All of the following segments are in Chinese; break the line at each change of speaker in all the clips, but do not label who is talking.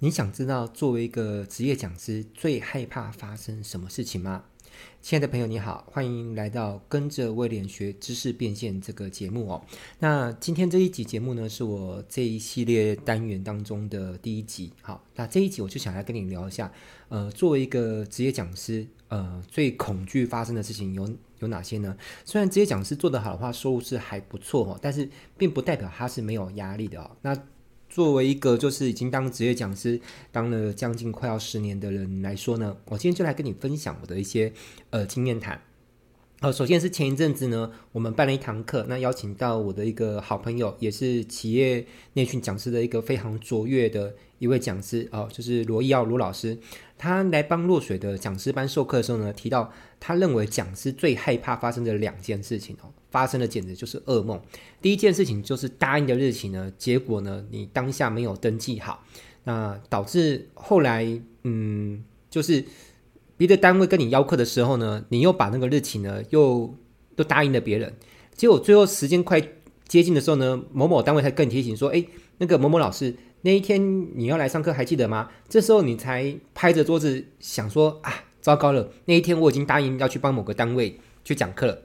你想知道作为一个职业讲师最害怕发生什么事情吗？亲爱的朋友，你好，欢迎来到跟着威廉学知识变现这个节目哦。那今天这一集节目呢，是我这一系列单元当中的第一集。好，那这一集我就想来跟你聊一下，呃，作为一个职业讲师，呃，最恐惧发生的事情有有哪些呢？虽然职业讲师做得好的话，收入是还不错哦，但是并不代表他是没有压力的哦。那作为一个就是已经当职业讲师当了将近快要十年的人来说呢，我今天就来跟你分享我的一些呃经验谈。呃，首先是前一阵子呢，我们办了一堂课，那邀请到我的一个好朋友，也是企业内训讲师的一个非常卓越的一位讲师哦、就是罗一耀罗老师。他来帮落水的讲师班授课的时候呢，提到他认为讲师最害怕发生的两件事情哦，发生的简直就是噩梦。第一件事情就是答应的日期呢，结果呢，你当下没有登记好，那导致后来嗯，就是。别的单位跟你邀课的时候呢，你又把那个日期呢又都答应了别人，结果最后时间快接近的时候呢，某某单位才跟你提醒说：“哎，那个某某老师，那一天你要来上课，还记得吗？”这时候你才拍着桌子想说：“啊，糟糕了，那一天我已经答应要去帮某个单位去讲课了。”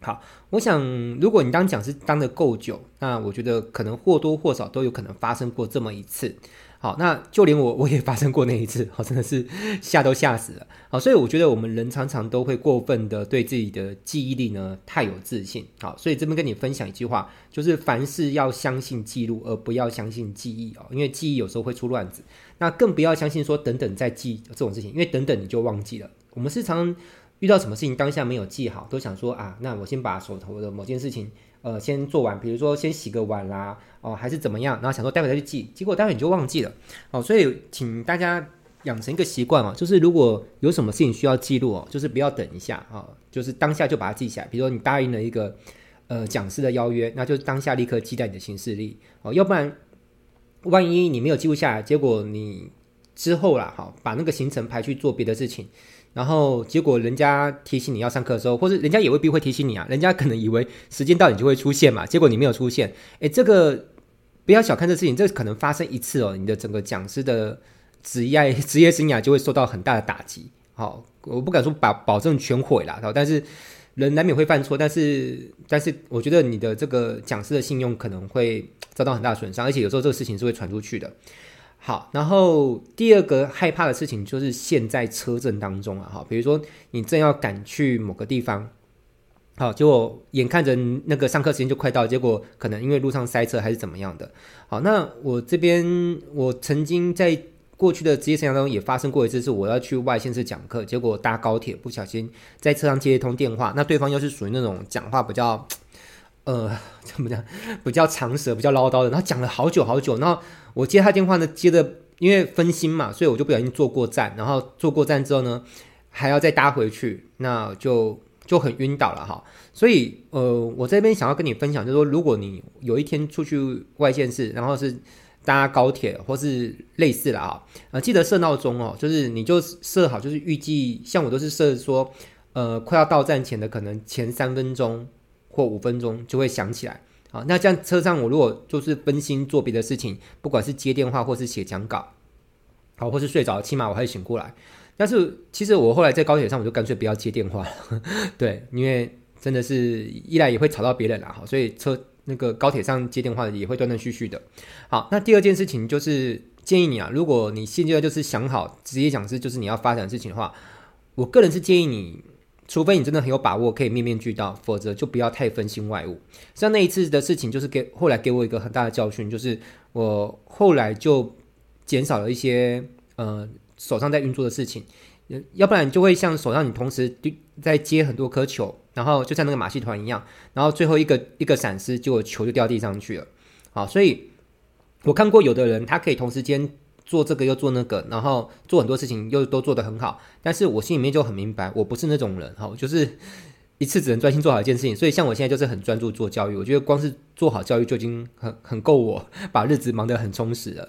好，我想如果你当讲师当得够久，那我觉得可能或多或少都有可能发生过这么一次。好，那就连我我也发生过那一次，好，真的是吓都吓死了。好，所以我觉得我们人常常都会过分的对自己的记忆力呢太有自信。好，所以这边跟你分享一句话，就是凡事要相信记录，而不要相信记忆哦，因为记忆有时候会出乱子。那更不要相信说等等再记这种事情，因为等等你就忘记了。我们时常遇到什么事情当下没有记好，都想说啊，那我先把手头的某件事情。呃，先做完，比如说先洗个碗啦，哦，还是怎么样，然后想说待会再去记，结果待会你就忘记了，哦，所以请大家养成一个习惯哦，就是如果有什么事情需要记录哦，就是不要等一下啊，哦，就是当下就把它记起来。比如说你答应了一个呃讲师的邀约，那就当下立刻记在你的行事历哦，要不然万一你没有记录下来，结果你之后啦，哈，把那个行程排去做别的事情。然后结果人家提醒你要上课的时候，或者人家也未必会提醒你啊，人家可能以为时间到你就会出现嘛，结果你没有出现，诶，这个不要小看这事情，这可能发生一次哦，你的整个讲师的职业职业生涯就会受到很大的打击。好，我不敢说把保证全毁了，但是人难免会犯错，但是但是我觉得你的这个讲师的信用可能会遭到很大损伤，而且有时候这个事情是会传出去的。好，然后第二个害怕的事情就是陷在车阵当中啊，哈，比如说你正要赶去某个地方，好，结果眼看着那个上课时间就快到，结果可能因为路上塞车还是怎么样的。好，那我这边我曾经在过去的职业生涯当中也发生过一次，是我要去外县市讲课，结果搭高铁不小心在车上接一通电话，那对方又是属于那种讲话比较。呃，怎么讲？比较长舌，比较唠叨的，然后讲了好久好久。然后我接他电话呢，接的因为分心嘛，所以我就不小心坐过站。然后坐过站之后呢，还要再搭回去，那就就很晕倒了哈。所以呃，我这边想要跟你分享，就是说，如果你有一天出去外县市，然后是搭高铁或是类似的啊，呃，记得设闹钟哦，就是你就设好，就是预计，像我都是设说，呃，快要到站前的可能前三分钟。或五分钟就会响起来，好，那这样车上我如果就是分心做别的事情，不管是接电话或是写讲稿，好，或是睡着，起码我还醒过来。但是其实我后来在高铁上，我就干脆不要接电话，对，因为真的是一来也会吵到别人啦，好，所以车那个高铁上接电话也会断断续续的。好，那第二件事情就是建议你啊，如果你现在就是想好职业讲师就是你要发展事情的话，我个人是建议你。除非你真的很有把握可以面面俱到，否则就不要太分心外物。像那一次的事情，就是给后来给我一个很大的教训，就是我后来就减少了一些呃手上在运作的事情，要不然就会像手上你同时在接很多颗球，然后就像那个马戏团一样，然后最后一个一个闪失，结果球就掉地上去了。好，所以我看过有的人他可以同时间。做这个又做那个，然后做很多事情又都做得很好，但是我心里面就很明白，我不是那种人哈，就是一次只能专心做好一件事情。所以像我现在就是很专注做教育，我觉得光是做好教育就已经很很够我把日子忙得很充实了。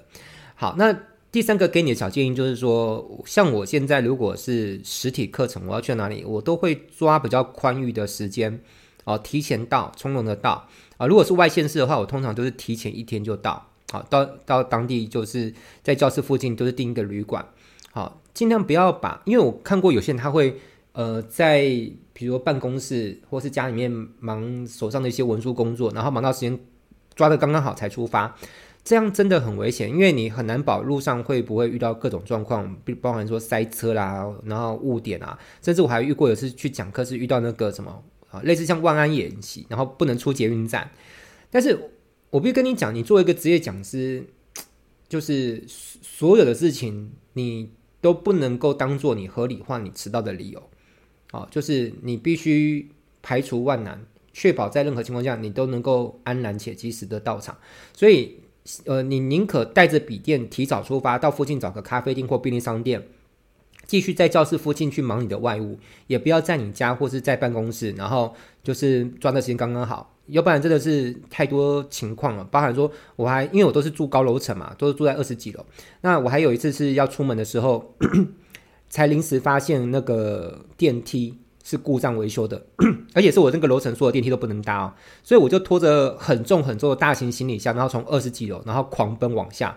好，那第三个给你的小建议就是说，像我现在如果是实体课程，我要去哪里，我都会抓比较宽裕的时间哦，提前到，从容的到啊。如果是外县市的话，我通常都是提前一天就到。好，到到当地就是在教室附近都是订一个旅馆，好，尽量不要把，因为我看过有些人他会呃在比如说办公室或是家里面忙手上的一些文书工作，然后忙到时间抓得刚刚好才出发。这样真的很危险，因为你很难保路上会不会遇到各种状况，包含说塞车啦，然后误点啊，甚至我还遇过有次去讲课是遇到那个什么啊，类似像万安演习，然后不能出捷运站。但是我必须跟你讲，你作为一个职业讲师，就是所有的事情你都不能够当做你合理化你迟到的理由，啊，就是你必须排除万难，确保在任何情况下你都能够安然且及时的到场，所以。呃，你宁可带着笔电提早出发，到附近找个咖啡店或便利商店，继续在教室附近去忙你的外务，也不要在你家或是在办公室，然后就是抓的时间刚刚好，要不然真的是太多情况了。包含说，我还因为我都是住高楼层嘛，都是住在二十几楼，那我还有一次是要出门的时候，才临时发现那个电梯。是故障维修的，而且是我那个楼层所有电梯都不能搭哦，所以我就拖着很重很重的大型行李箱，然后从二十几楼，然后狂奔往下，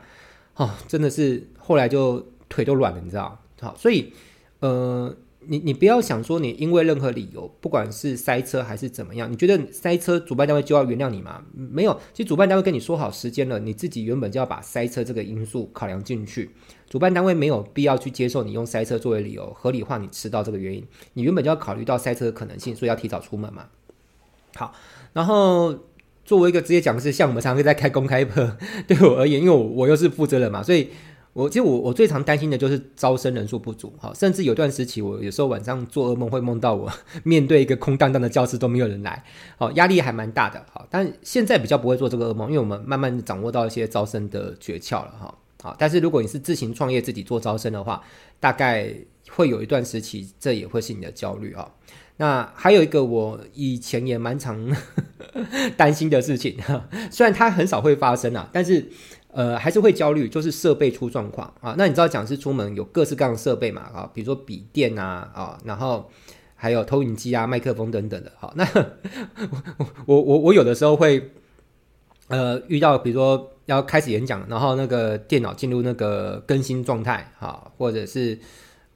哦，真的是后来就腿都软了，你知道？好，所以呃。你你不要想说你因为任何理由，不管是塞车还是怎么样，你觉得塞车主办单位就要原谅你吗？没有，其实主办单位跟你说好时间了，你自己原本就要把塞车这个因素考量进去。主办单位没有必要去接受你用塞车作为理由合理化你迟到这个原因。你原本就要考虑到塞车的可能性，所以要提早出门嘛。好，然后作为一个职业讲师，像我们常常在开公开课，对我而言，因为我我又是负责人嘛，所以。我其实我我最常担心的就是招生人数不足，哈，甚至有段时期，我有时候晚上做噩梦会梦到我 面对一个空荡荡的教室都没有人来，好，压力还蛮大的，好，但现在比较不会做这个噩梦，因为我们慢慢掌握到一些招生的诀窍了，哈，好，但是如果你是自行创业自己做招生的话，大概会有一段时期，这也会是你的焦虑啊。那还有一个我以前也蛮常 担心的事情，虽然它很少会发生啊，但是。呃，还是会焦虑，就是设备出状况啊。那你知道讲师出门有各式各样的设备嘛？啊，比如说笔电啊，啊，然后还有投影机啊、麦克风等等的。好，那 我我我我有的时候会呃遇到，比如说要开始演讲，然后那个电脑进入那个更新状态，啊，或者是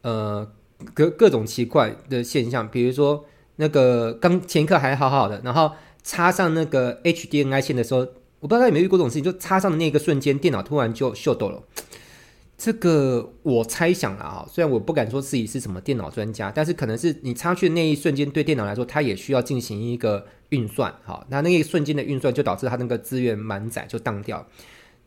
呃各各种奇怪的现象，比如说那个刚前一刻还好好的，然后插上那个 HDMI 线的时候。我不知道他有没有遇过这种事情，就插上的那个瞬间，电脑突然就秀逗了。这个我猜想了啊，虽然我不敢说自己是什么电脑专家，但是可能是你插去的那一瞬间，对电脑来说，它也需要进行一个运算。好，那那一瞬间的运算就导致它那个资源满载就当掉，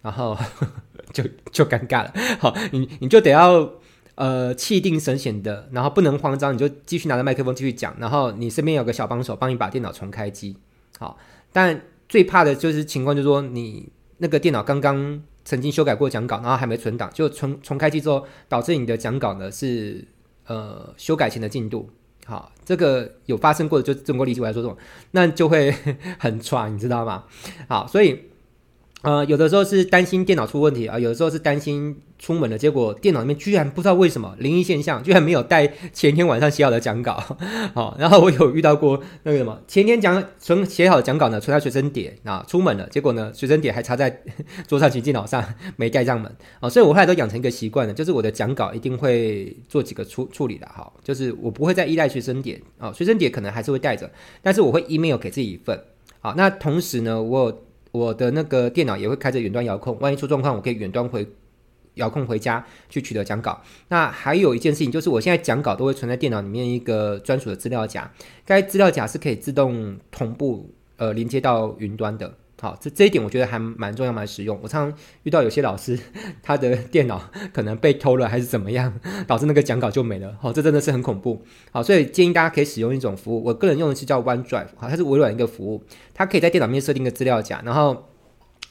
然后 就就尴尬了。好，你你就得要呃气定神闲的，然后不能慌张，你就继续拿着麦克风继续讲，然后你身边有个小帮手帮你把电脑重开机。好，但。最怕的就是情况，就是说你那个电脑刚刚曾经修改过讲稿，然后还没存档，就重重开机之后，导致你的讲稿呢是呃修改前的进度。好，这个有发生过的，就中国历史来说这种，那就会 很喘，你知道吗？好，所以呃有的时候是担心电脑出问题啊，有的时候是担心。出门了，结果电脑里面居然不知道为什么灵异现象，居然没有带前天晚上写好的讲稿。好，然后我有遇到过那个什么，前天讲存写好的讲稿呢，存在随身碟啊，出门了，结果呢，随身碟还插在 桌上及电脑上，没盖上门啊，所以我后来都养成一个习惯了，就是我的讲稿一定会做几个处处理的，哈，就是我不会再依赖随身碟啊，随身碟可能还是会带着，但是我会 email 给自己一份。好，那同时呢，我我的那个电脑也会开着远端遥控，万一出状况，我可以远端回。遥控回家去取得讲稿。那还有一件事情，就是我现在讲稿都会存在电脑里面一个专属的资料夹，该资料夹是可以自动同步呃连接到云端的。好，这这一点我觉得还蛮重要、蛮实用。我常常遇到有些老师，他的电脑可能被偷了还是怎么样，导致那个讲稿就没了。好，这真的是很恐怖。好，所以建议大家可以使用一种服务，我个人用的是叫 OneDrive，好，它是微软一个服务，它可以在电脑面设定一个资料夹，然后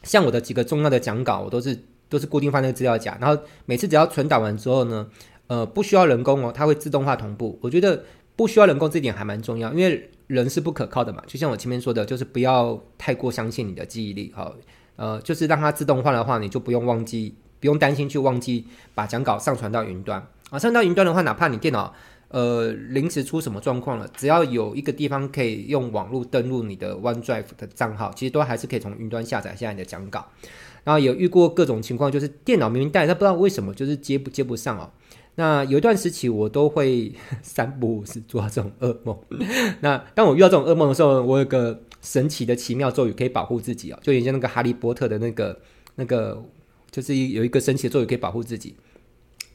像我的几个重要的讲稿，我都是。都是固定放那个资料夹，然后每次只要存档完之后呢，呃，不需要人工哦，它会自动化同步。我觉得不需要人工这点还蛮重要，因为人是不可靠的嘛。就像我前面说的，就是不要太过相信你的记忆力，好，呃，就是让它自动化的话，你就不用忘记，不用担心去忘记把讲稿上传到云端啊。上到云端的话，哪怕你电脑呃临时出什么状况了，只要有一个地方可以用网络登录你的 OneDrive 的账号，其实都还是可以从云端下载下来你的讲稿。然后有遇过各种情况，就是电脑明明带，但不知道为什么就是接不接不上哦。那有一段时期，我都会 三不五时做这种噩梦。那当我遇到这种噩梦的时候，我有个神奇的奇妙咒语可以保护自己哦，就有点像那个哈利波特的那个那个，就是有一个神奇的咒语可以保护自己。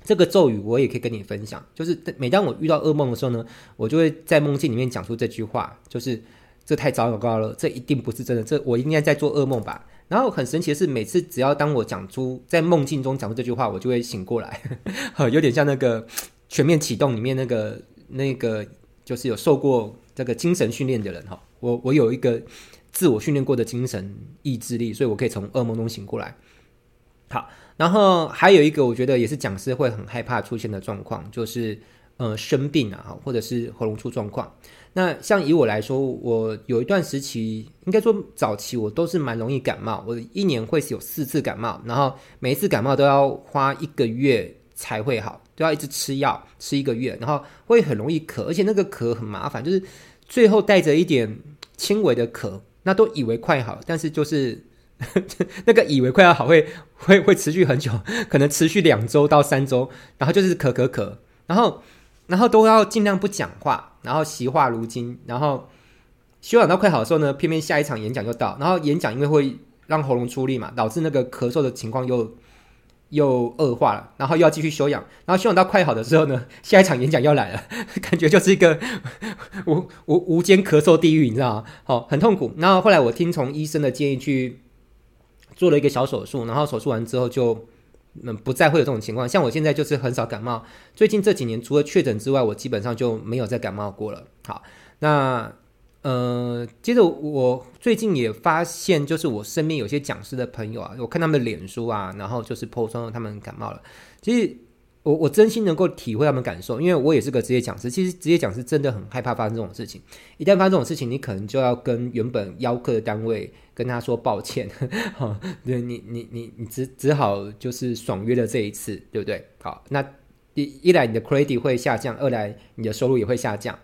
这个咒语我也可以跟你分享，就是每当我遇到噩梦的时候呢，我就会在梦境里面讲出这句话，就是这太糟糕了，这一定不是真的，这我应该在做噩梦吧。然后很神奇的是，每次只要当我讲出在梦境中讲出这句话，我就会醒过来，呵，有点像那个全面启动里面那个那个就是有受过这个精神训练的人哈，我我有一个自我训练过的精神意志力，所以我可以从噩梦中醒过来。好。然后还有一个，我觉得也是讲师会很害怕出现的状况，就是呃生病啊，或者是喉咙出状况。那像以我来说，我有一段时期，应该说早期，我都是蛮容易感冒，我一年会有四次感冒，然后每一次感冒都要花一个月才会好，都要一直吃药吃一个月，然后会很容易咳，而且那个咳很麻烦，就是最后带着一点轻微的咳，那都以为快好，但是就是。那个以为快要好会会会持续很久，可能持续两周到三周，然后就是咳咳咳，然后然后都要尽量不讲话，然后惜话如金，然后休养到快好的时候呢，偏偏下一场演讲就到，然后演讲因为会让喉咙出力嘛，导致那个咳嗽的情况又又恶化了，然后又要继续休养，然后休养到快好的时候呢，下一场演讲又来了，感觉就是一个无无无间咳嗽地狱，你知道吗？好，很痛苦。然后后来我听从医生的建议去。做了一个小手术，然后手术完之后就嗯不再会有这种情况。像我现在就是很少感冒，最近这几年除了确诊之外，我基本上就没有再感冒过了。好，那呃，接着我最近也发现，就是我身边有些讲师的朋友啊，我看他们的脸书啊，然后就是 po 说他们感冒了。其实我我真心能够体会他们感受，因为我也是个职业讲师。其实职业讲师真的很害怕发生这种事情。一旦发生这种事情，你可能就要跟原本邀客的单位。跟他说抱歉，哈，对你，你，你，你只只好就是爽约了这一次，对不对？好，那一一来你的 credit 会下降，二来你的收入也会下降。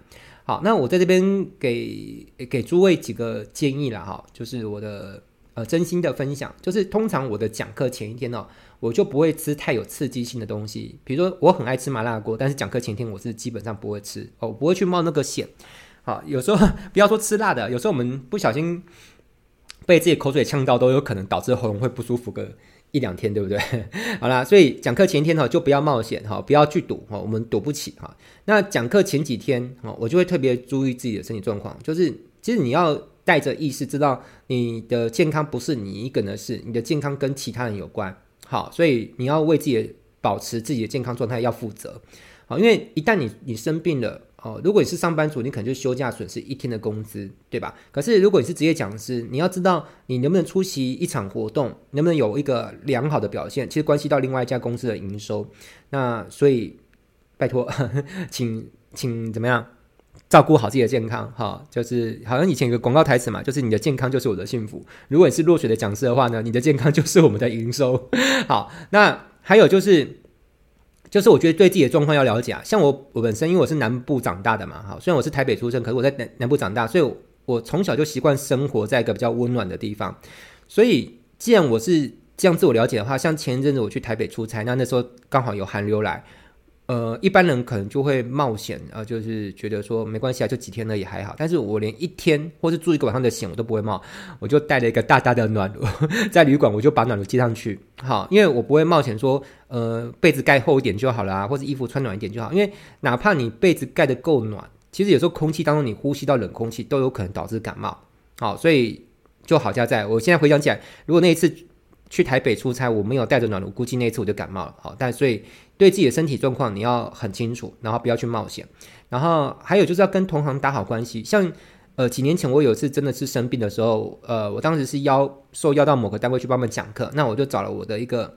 好，那我在这边给给诸位几个建议了哈，就是我的呃真心的分享，就是通常我的讲课前一天呢，我就不会吃太有刺激性的东西，比如说我很爱吃麻辣锅，但是讲课前一天我是基本上不会吃哦，不会去冒那个险。好，有时候 不要说吃辣的，有时候我们不小心。被自己口水呛到都有可能导致喉咙会不舒服个一两天，对不对？好啦，所以讲课前一天哈就不要冒险哈，不要去赌哈，我们赌不起哈。那讲课前几天哈，我就会特别注意自己的身体状况，就是其实你要带着意识，知道你的健康不是你一个人的事，你的健康跟其他人有关。好，所以你要为自己保持自己的健康状态要负责。好，因为一旦你你生病了。哦，如果你是上班族，你可能就休假损失一天的工资，对吧？可是如果你是职业讲师，你要知道你能不能出席一场活动，能不能有一个良好的表现，其实关系到另外一家公司的营收。那所以拜托，请请怎么样照顾好自己的健康？哈、就是好像以前有个广告台词嘛，就是你的健康就是我的幸福。如果你是落水的讲师的话呢，你的健康就是我们的营收。好，那还有就是。就是我觉得对自己的状况要了解啊，像我我本身因为我是南部长大的嘛，哈，虽然我是台北出生，可是我在南南部长大，所以我，我从小就习惯生活在一个比较温暖的地方。所以既然我是这样自我了解的话，像前一阵子我去台北出差，那那时候刚好有寒流来。呃，一般人可能就会冒险啊、呃，就是觉得说没关系啊，就几天呢也还好。但是我连一天或是住一个晚上的险我都不会冒，我就带了一个大大的暖炉在旅馆，我就把暖炉接上去。好，因为我不会冒险说，呃，被子盖厚一点就好了啊，或者衣服穿暖一点就好。因为哪怕你被子盖得够暖，其实有时候空气当中你呼吸到冷空气都有可能导致感冒。好，所以就好像在，我现在回想起来，如果那一次去台北出差，我没有带着暖炉，估计那一次我就感冒了。好，但所以。对自己的身体状况你要很清楚，然后不要去冒险。然后还有就是要跟同行打好关系。像呃几年前我有一次真的是生病的时候，呃我当时是邀受邀到某个单位去帮忙讲课，那我就找了我的一个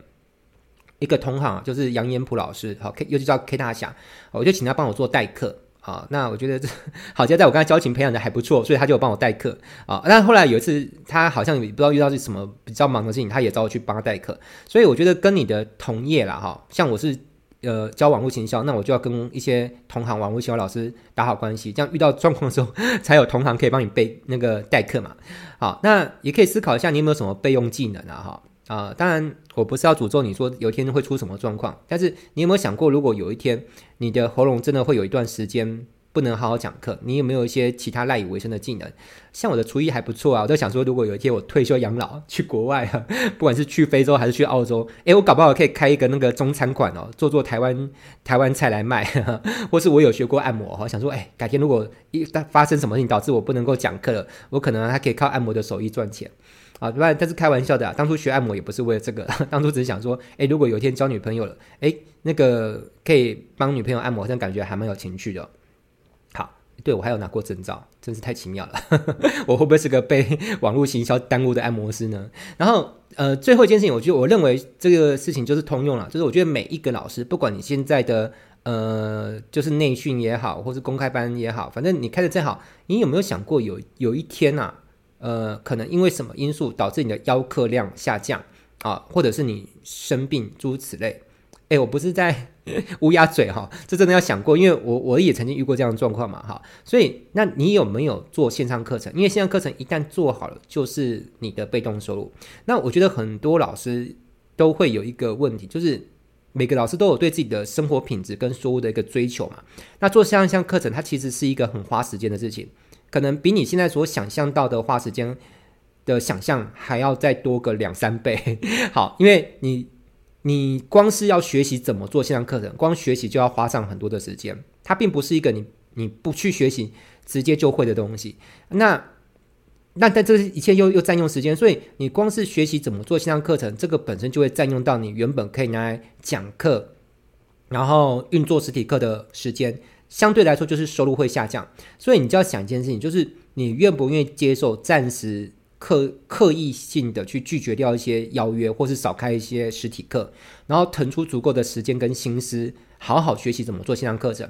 一个同行，就是杨延普老师，好 K 又叫 K 大侠，我就请他帮我做代课。啊，那我觉得这好在在我跟他交情培养的还不错，所以他就帮我代课啊。但后来有一次他好像也不知道遇到是什么比较忙的事情，他也找我去帮他代课。所以我觉得跟你的同业啦，哈，像我是。呃，教网络行销，那我就要跟一些同行网络行销老师打好关系，这样遇到状况的时候，才有同行可以帮你备那个代课嘛。好，那也可以思考一下，你有没有什么备用技能啊？哈，啊、当然我不是要诅咒你说有一天会出什么状况，但是你有没有想过，如果有一天你的喉咙真的会有一段时间不能好好讲课，你有没有一些其他赖以为生的技能？像我的厨艺还不错啊，我在想说，如果有一天我退休养老去国外啊，不管是去非洲还是去澳洲，诶，我搞不好可以开一个那个中餐馆哦，做做台湾台湾菜来卖，或是我有学过按摩哈，想说，诶，改天如果一旦发生什么事情导致我不能够讲课了，我可能还可以靠按摩的手艺赚钱啊，不然但是开玩笑的啊，当初学按摩也不是为了这个，当初只是想说，诶，如果有一天交女朋友了，诶，那个可以帮女朋友按摩，这样感觉还蛮有情趣的。对，我还有拿过证照，真是太奇妙了。我会不会是个被 网络行销耽误的按摩师呢？然后，呃，最后一件事情，我觉得我认为这个事情就是通用了，就是我觉得每一个老师，不管你现在的呃，就是内训也好，或是公开班也好，反正你开的再好，你有没有想过有有一天呐、啊，呃，可能因为什么因素导致你的邀课量下降啊，或者是你生病诸如此类？哎，我不是在。乌鸦嘴哈，这真的要想过，因为我我也曾经遇过这样的状况嘛哈，所以那你有没有做线上课程？因为线上课程一旦做好了，就是你的被动收入。那我觉得很多老师都会有一个问题，就是每个老师都有对自己的生活品质跟收入的一个追求嘛。那做线上课程，它其实是一个很花时间的事情，可能比你现在所想象到的花时间的想象还要再多个两三倍。好，因为你。你光是要学习怎么做线上课程，光学习就要花上很多的时间。它并不是一个你你不去学习直接就会的东西。那那但这一切又又占用时间，所以你光是学习怎么做线上课程，这个本身就会占用到你原本可以拿来讲课，然后运作实体课的时间，相对来说就是收入会下降。所以你就要想一件事情，就是你愿不愿意接受暂时。刻刻意性的去拒绝掉一些邀约，或是少开一些实体课，然后腾出足够的时间跟心思，好好学习怎么做线上课程。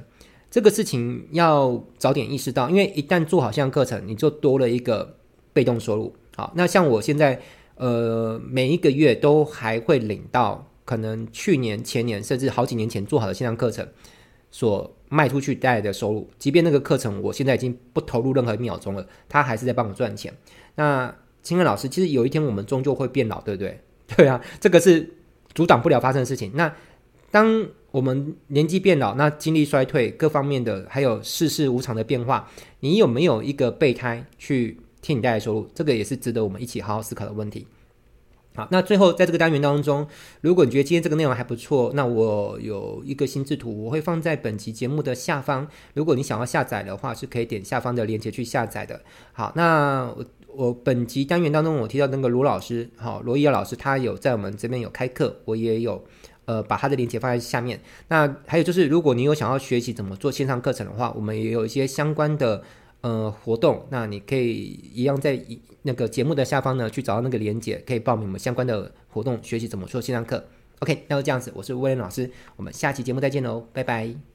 这个事情要早点意识到，因为一旦做好线上课程，你就多了一个被动收入。好，那像我现在，呃，每一个月都还会领到可能去年、前年甚至好几年前做好的线上课程所卖出去带来的收入，即便那个课程我现在已经不投入任何一秒钟了，它还是在帮我赚钱。那亲爱老师，其实有一天我们终究会变老，对不对？对啊，这个是阻挡不了发生的事情。那当我们年纪变老，那精力衰退，各方面的还有世事无常的变化，你有没有一个备胎去替你带来收入？这个也是值得我们一起好好思考的问题。好，那最后在这个单元当中，如果你觉得今天这个内容还不错，那我有一个心智图，我会放在本期节目的下方。如果你想要下载的话，是可以点下方的链接去下载的。好，那我。我本集单元当中，我提到那个罗老师，好，罗伊尔老师，他有在我们这边有开课，我也有呃把他的链接放在下面。那还有就是，如果你有想要学习怎么做线上课程的话，我们也有一些相关的呃活动，那你可以一样在那个节目的下方呢去找到那个链接，可以报名我们相关的活动，学习怎么做线上课。OK，那就这样子，我是威廉老师，我们下期节目再见喽，拜拜。